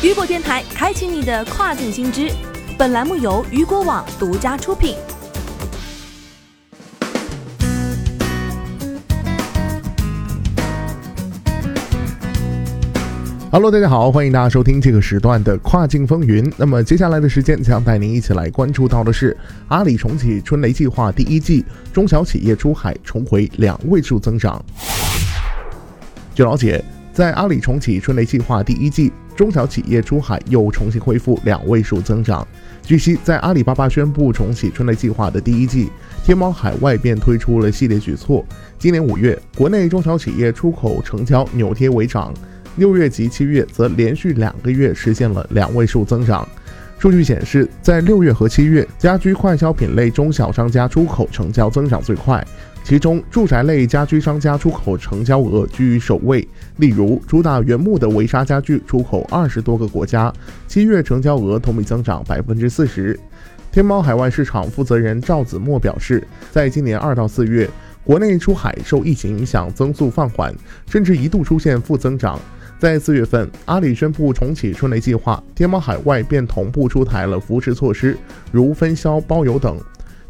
雨果电台开启你的跨境新知，本栏目由雨果网独家出品。Hello，大家好，欢迎大家收听这个时段的跨境风云。那么接下来的时间将带您一起来关注到的是阿里重启春雷计划第一季，中小企业出海重回两位数增长。据了解，在阿里重启春雷计划第一季，中小企业出海又重新恢复两位数增长。据悉，在阿里巴巴宣布重启春雷计划的第一季，天猫海外便推出了系列举措。今年五月，国内中小企业出口成交扭跌为涨。六月及七月则连续两个月实现了两位数增长。数据显示，在六月和七月，家居快消品类中小商家出口成交增长最快，其中住宅类家居商家出口成交额居于首位。例如，主打原木的维沙家具出口二十多个国家，七月成交额同比增长百分之四十。天猫海外市场负责人赵子墨表示，在今年二到四月，国内出海受疫情影响增速放缓，甚至一度出现负增长。在四月份，阿里宣布重启春雷计划，天猫海外便同步出台了扶持措施，如分销、包邮等。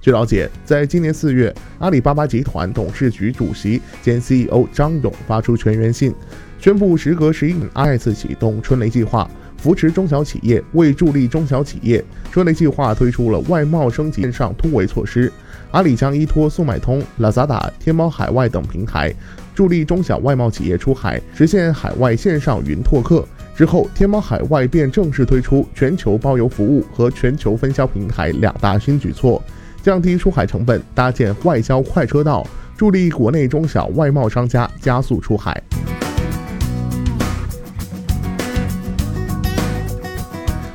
据了解，在今年四月，阿里巴巴集团董事局主席兼 CEO 张勇发出全员信，宣布时隔十一年再次启动春雷计划，扶持中小企业。为助力中小企业，春雷计划推出了外贸升级线上突围措施。阿里将依托速卖通、Lazada、天猫海外等平台。助力中小外贸企业出海，实现海外线上云拓客。之后，天猫海外便正式推出全球包邮服务和全球分销平台两大新举措，降低出海成本，搭建外交快车道，助力国内中小外贸商家加速出海。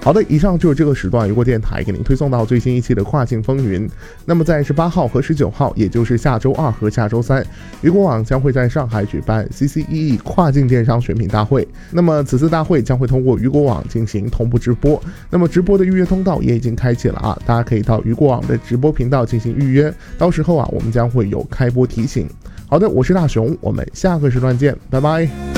好的，以上就是这个时段雨果电台给您推送到最新一期的跨境风云。那么在十八号和十九号，也就是下周二和下周三，雨果网将会在上海举办 CCEE 跨境电商选品大会。那么此次大会将会通过雨果网进行同步直播。那么直播的预约通道也已经开启了啊，大家可以到雨果网的直播频道进行预约。到时候啊，我们将会有开播提醒。好的，我是大熊，我们下个时段见，拜拜。